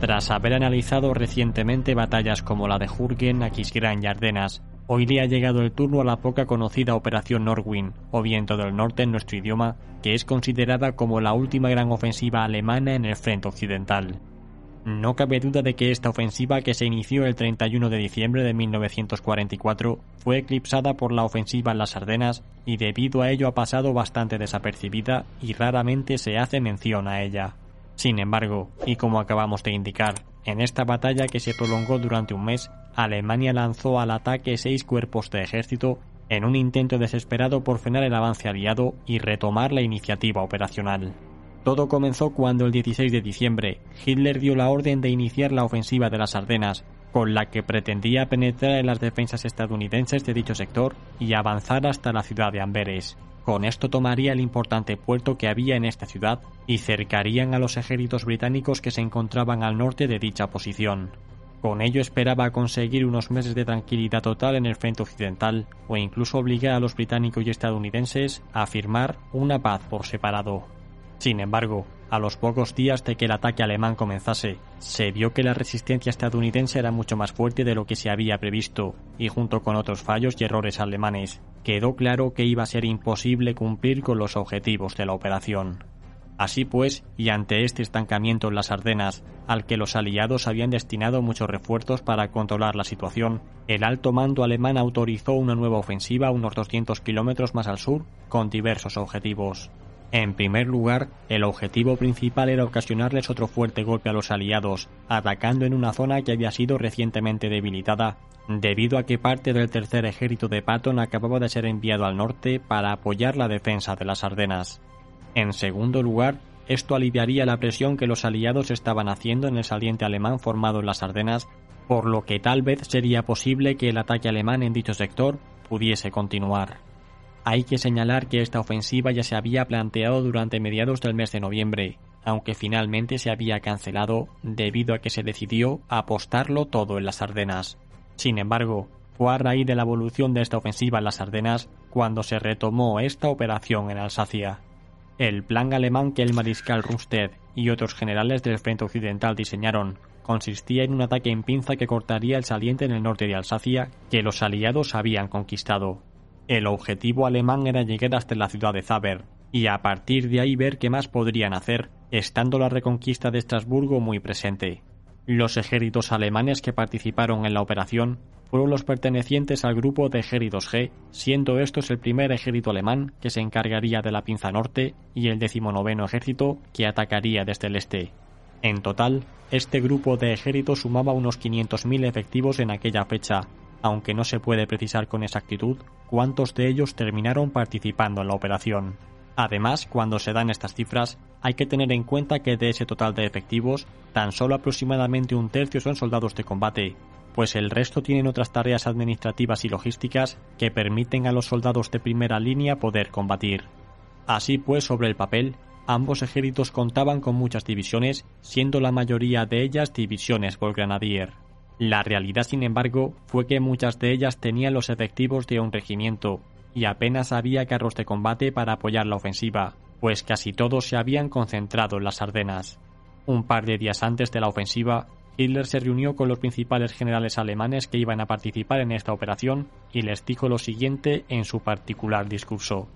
Tras haber analizado recientemente batallas como la de Jürgen, Aquisgrán y Ardenas, hoy le ha llegado el turno a la poca conocida Operación Norwin, o Viento del Norte en nuestro idioma, que es considerada como la última gran ofensiva alemana en el frente occidental. No cabe duda de que esta ofensiva, que se inició el 31 de diciembre de 1944, fue eclipsada por la ofensiva en las Ardenas y debido a ello ha pasado bastante desapercibida y raramente se hace mención a ella. Sin embargo, y como acabamos de indicar, en esta batalla que se prolongó durante un mes, Alemania lanzó al ataque seis cuerpos de ejército en un intento desesperado por frenar el avance aliado y retomar la iniciativa operacional. Todo comenzó cuando el 16 de diciembre Hitler dio la orden de iniciar la ofensiva de las Ardenas, con la que pretendía penetrar en las defensas estadounidenses de dicho sector y avanzar hasta la ciudad de Amberes. Con esto tomaría el importante puerto que había en esta ciudad y cercarían a los ejércitos británicos que se encontraban al norte de dicha posición. Con ello esperaba conseguir unos meses de tranquilidad total en el frente occidental o incluso obligar a los británicos y estadounidenses a firmar una paz por separado. Sin embargo, a los pocos días de que el ataque alemán comenzase, se vio que la resistencia estadounidense era mucho más fuerte de lo que se había previsto, y junto con otros fallos y errores alemanes, quedó claro que iba a ser imposible cumplir con los objetivos de la operación. Así pues, y ante este estancamiento en las Ardenas, al que los aliados habían destinado muchos refuerzos para controlar la situación, el alto mando alemán autorizó una nueva ofensiva unos 200 kilómetros más al sur, con diversos objetivos. En primer lugar, el objetivo principal era ocasionarles otro fuerte golpe a los aliados, atacando en una zona que había sido recientemente debilitada, debido a que parte del tercer ejército de Patton acababa de ser enviado al norte para apoyar la defensa de las Ardenas. En segundo lugar, esto aliviaría la presión que los aliados estaban haciendo en el saliente alemán formado en las Ardenas, por lo que tal vez sería posible que el ataque alemán en dicho sector pudiese continuar. Hay que señalar que esta ofensiva ya se había planteado durante mediados del mes de noviembre, aunque finalmente se había cancelado debido a que se decidió apostarlo todo en las Ardenas. Sin embargo, fue a raíz de la evolución de esta ofensiva en las Ardenas cuando se retomó esta operación en Alsacia. El plan alemán que el mariscal Rundstedt y otros generales del frente occidental diseñaron consistía en un ataque en pinza que cortaría el saliente en el norte de Alsacia que los aliados habían conquistado. El objetivo alemán era llegar hasta la ciudad de Zaber, y a partir de ahí ver qué más podrían hacer, estando la reconquista de Estrasburgo muy presente. Los ejércitos alemanes que participaron en la operación fueron los pertenecientes al grupo de ejércitos G, siendo estos el primer ejército alemán que se encargaría de la pinza norte y el decimonoveno ejército que atacaría desde el este. En total, este grupo de ejércitos sumaba unos 500.000 efectivos en aquella fecha, aunque no se puede precisar con exactitud cuántos de ellos terminaron participando en la operación. Además, cuando se dan estas cifras, hay que tener en cuenta que de ese total de efectivos, tan solo aproximadamente un tercio son soldados de combate, pues el resto tienen otras tareas administrativas y logísticas que permiten a los soldados de primera línea poder combatir. Así pues, sobre el papel, ambos ejércitos contaban con muchas divisiones, siendo la mayoría de ellas divisiones por granadier. La realidad, sin embargo, fue que muchas de ellas tenían los efectivos de un regimiento, y apenas había carros de combate para apoyar la ofensiva, pues casi todos se habían concentrado en las Ardenas. Un par de días antes de la ofensiva, Hitler se reunió con los principales generales alemanes que iban a participar en esta operación y les dijo lo siguiente en su particular discurso.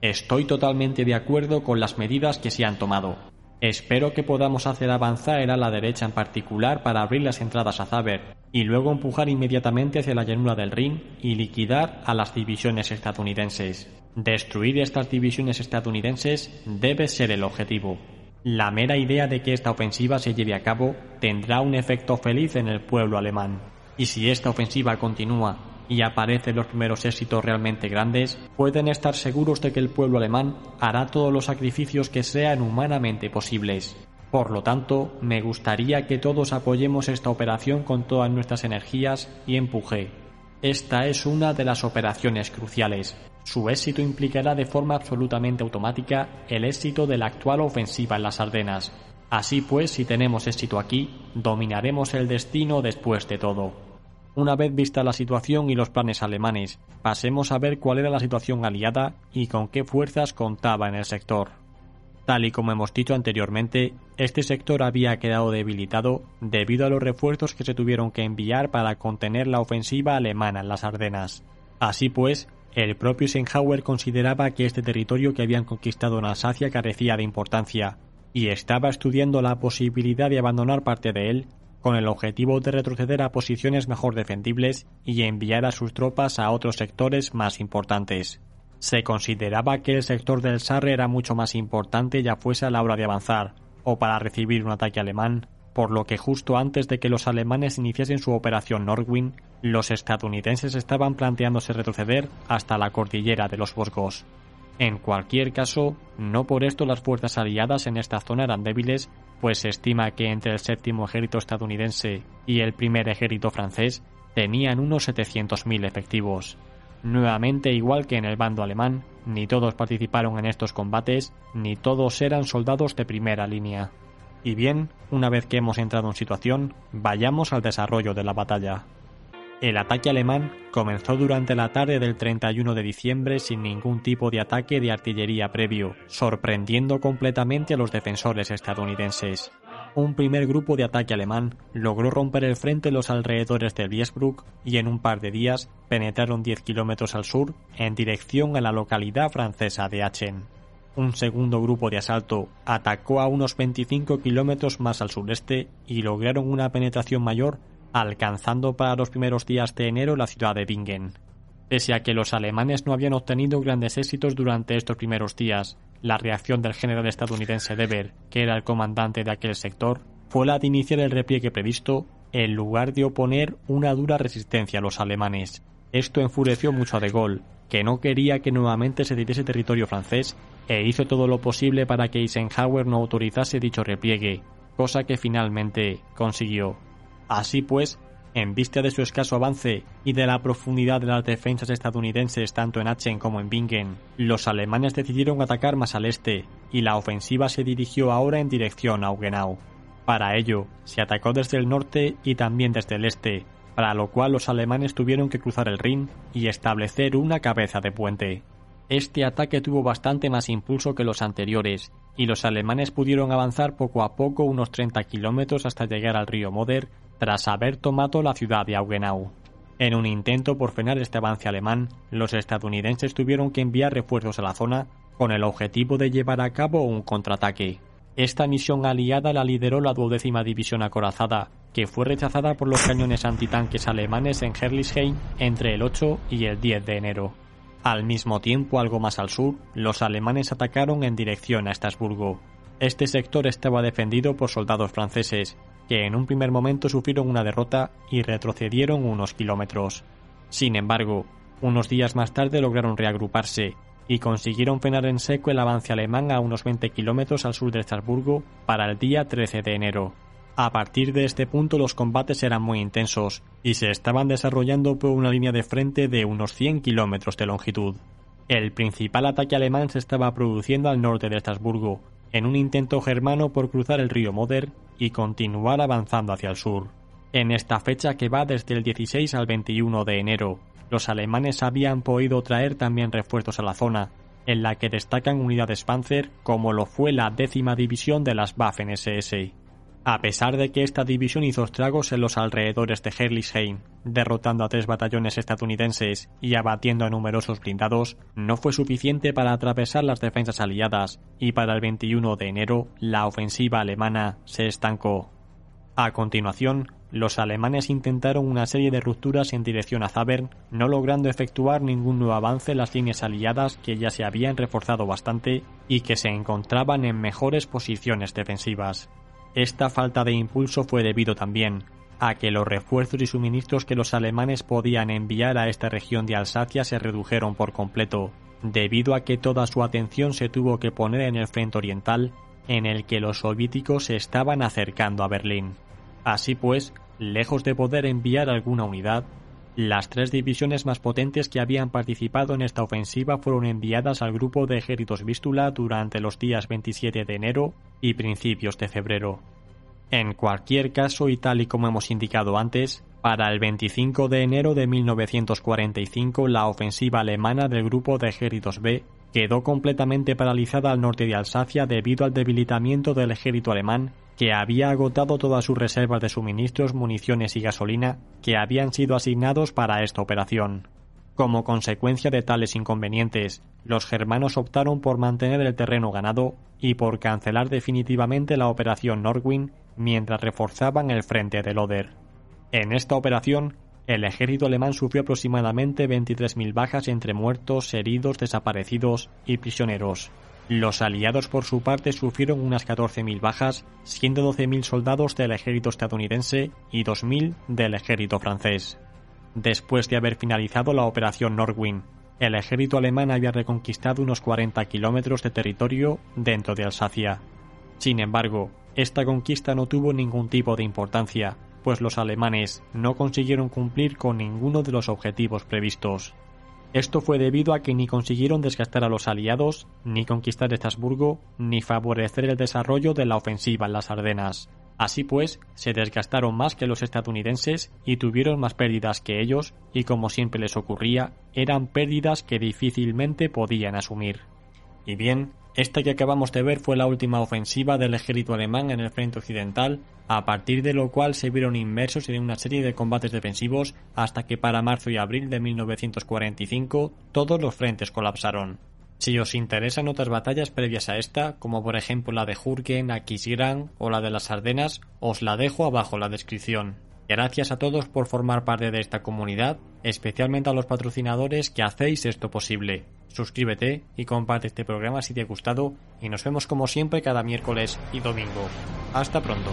Estoy totalmente de acuerdo con las medidas que se han tomado. Espero que podamos hacer avanzar el ala derecha en particular para abrir las entradas a Zaber y luego empujar inmediatamente hacia la llanura del Rin y liquidar a las divisiones estadounidenses. Destruir estas divisiones estadounidenses debe ser el objetivo. La mera idea de que esta ofensiva se lleve a cabo tendrá un efecto feliz en el pueblo alemán. Y si esta ofensiva continúa y aparecen los primeros éxitos realmente grandes, pueden estar seguros de que el pueblo alemán hará todos los sacrificios que sean humanamente posibles. Por lo tanto, me gustaría que todos apoyemos esta operación con todas nuestras energías y empuje. Esta es una de las operaciones cruciales. Su éxito implicará de forma absolutamente automática el éxito de la actual ofensiva en las Ardenas. Así pues, si tenemos éxito aquí, dominaremos el destino después de todo. Una vez vista la situación y los planes alemanes, pasemos a ver cuál era la situación aliada y con qué fuerzas contaba en el sector. Tal y como hemos dicho anteriormente, este sector había quedado debilitado debido a los refuerzos que se tuvieron que enviar para contener la ofensiva alemana en las Ardenas. Así pues, el propio Eisenhower consideraba que este territorio que habían conquistado en Alsacia carecía de importancia, y estaba estudiando la posibilidad de abandonar parte de él con el objetivo de retroceder a posiciones mejor defendibles y enviar a sus tropas a otros sectores más importantes. Se consideraba que el sector del Sarre era mucho más importante ya fuese a la hora de avanzar o para recibir un ataque alemán, por lo que justo antes de que los alemanes iniciasen su operación Nordwind, los estadounidenses estaban planteándose retroceder hasta la cordillera de los Vosgos. En cualquier caso, no por esto las fuerzas aliadas en esta zona eran débiles, pues se estima que entre el séptimo ejército estadounidense y el primer ejército francés tenían unos 700.000 efectivos. Nuevamente, igual que en el bando alemán, ni todos participaron en estos combates, ni todos eran soldados de primera línea. Y bien, una vez que hemos entrado en situación, vayamos al desarrollo de la batalla. El ataque alemán comenzó durante la tarde del 31 de diciembre sin ningún tipo de ataque de artillería previo, sorprendiendo completamente a los defensores estadounidenses. Un primer grupo de ataque alemán logró romper el frente en los alrededores de Biesbruck y en un par de días penetraron 10 kilómetros al sur en dirección a la localidad francesa de Aachen. Un segundo grupo de asalto atacó a unos 25 kilómetros más al sureste y lograron una penetración mayor alcanzando para los primeros días de enero la ciudad de Bingen. Pese a que los alemanes no habían obtenido grandes éxitos durante estos primeros días, la reacción del general estadounidense Dever, que era el comandante de aquel sector, fue la de iniciar el repliegue previsto en lugar de oponer una dura resistencia a los alemanes. Esto enfureció mucho a De Gaulle, que no quería que nuevamente se diese territorio francés e hizo todo lo posible para que Eisenhower no autorizase dicho repliegue, cosa que finalmente consiguió. Así pues, en vista de su escaso avance y de la profundidad de las defensas estadounidenses tanto en Aachen como en Bingen, los alemanes decidieron atacar más al este y la ofensiva se dirigió ahora en dirección a Augenau. Para ello, se atacó desde el norte y también desde el este, para lo cual los alemanes tuvieron que cruzar el Rin y establecer una cabeza de puente. Este ataque tuvo bastante más impulso que los anteriores, y los alemanes pudieron avanzar poco a poco unos 30 kilómetros hasta llegar al río Moder tras haber tomado la ciudad de Augenau. En un intento por frenar este avance alemán, los estadounidenses tuvieron que enviar refuerzos a la zona con el objetivo de llevar a cabo un contraataque. Esta misión aliada la lideró la duodécima división acorazada, que fue rechazada por los cañones antitanques alemanes en Herlisheim entre el 8 y el 10 de enero. Al mismo tiempo, algo más al sur, los alemanes atacaron en dirección a Estrasburgo. Este sector estaba defendido por soldados franceses, que en un primer momento sufrieron una derrota y retrocedieron unos kilómetros. Sin embargo, unos días más tarde lograron reagruparse y consiguieron frenar en seco el avance alemán a unos 20 kilómetros al sur de Estrasburgo para el día 13 de enero. A partir de este punto los combates eran muy intensos y se estaban desarrollando por una línea de frente de unos 100 kilómetros de longitud. El principal ataque alemán se estaba produciendo al norte de Estrasburgo, en un intento germano por cruzar el río Moder y continuar avanzando hacia el sur. En esta fecha que va desde el 16 al 21 de enero, los alemanes habían podido traer también refuerzos a la zona, en la que destacan unidades Panzer como lo fue la décima división de las Waffen SS. A pesar de que esta división hizo estragos en los alrededores de Herlisheim, derrotando a tres batallones estadounidenses y abatiendo a numerosos blindados, no fue suficiente para atravesar las defensas aliadas y para el 21 de enero la ofensiva alemana se estancó. A continuación, los alemanes intentaron una serie de rupturas en dirección a Zabern, no logrando efectuar ningún nuevo avance en las líneas aliadas que ya se habían reforzado bastante y que se encontraban en mejores posiciones defensivas. Esta falta de impulso fue debido también a que los refuerzos y suministros que los alemanes podían enviar a esta región de Alsacia se redujeron por completo, debido a que toda su atención se tuvo que poner en el frente oriental, en el que los soviéticos se estaban acercando a Berlín. Así pues, lejos de poder enviar alguna unidad, las tres divisiones más potentes que habían participado en esta ofensiva fueron enviadas al grupo de ejércitos Vístula durante los días 27 de enero y principios de febrero. En cualquier caso, y tal y como hemos indicado antes, para el 25 de enero de 1945 la ofensiva alemana del grupo de ejércitos B quedó completamente paralizada al norte de Alsacia debido al debilitamiento del ejército alemán que había agotado todas sus reservas de suministros, municiones y gasolina que habían sido asignados para esta operación. Como consecuencia de tales inconvenientes, los germanos optaron por mantener el terreno ganado y por cancelar definitivamente la operación Norwin mientras reforzaban el frente del Oder. En esta operación, el ejército alemán sufrió aproximadamente 23.000 bajas entre muertos, heridos, desaparecidos y prisioneros. Los aliados por su parte sufrieron unas 14.000 bajas, siendo 12.000 soldados del ejército estadounidense y 2.000 del ejército francés. Después de haber finalizado la operación Norwin, el ejército alemán había reconquistado unos 40 kilómetros de territorio dentro de Alsacia. Sin embargo, esta conquista no tuvo ningún tipo de importancia, pues los alemanes no consiguieron cumplir con ninguno de los objetivos previstos. Esto fue debido a que ni consiguieron desgastar a los aliados, ni conquistar Estrasburgo, ni favorecer el desarrollo de la ofensiva en las Ardenas. Así pues, se desgastaron más que los estadounidenses y tuvieron más pérdidas que ellos, y como siempre les ocurría, eran pérdidas que difícilmente podían asumir. Y bien, esta que acabamos de ver fue la última ofensiva del ejército alemán en el frente occidental, a partir de lo cual se vieron inmersos en una serie de combates defensivos hasta que para marzo y abril de 1945 todos los frentes colapsaron. Si os interesan otras batallas previas a esta, como por ejemplo la de Jurgen, Aquisgrán o la de las Ardenas, os la dejo abajo en la descripción. Gracias a todos por formar parte de esta comunidad, especialmente a los patrocinadores que hacéis esto posible. Suscríbete y comparte este programa si te ha gustado y nos vemos como siempre cada miércoles y domingo. Hasta pronto.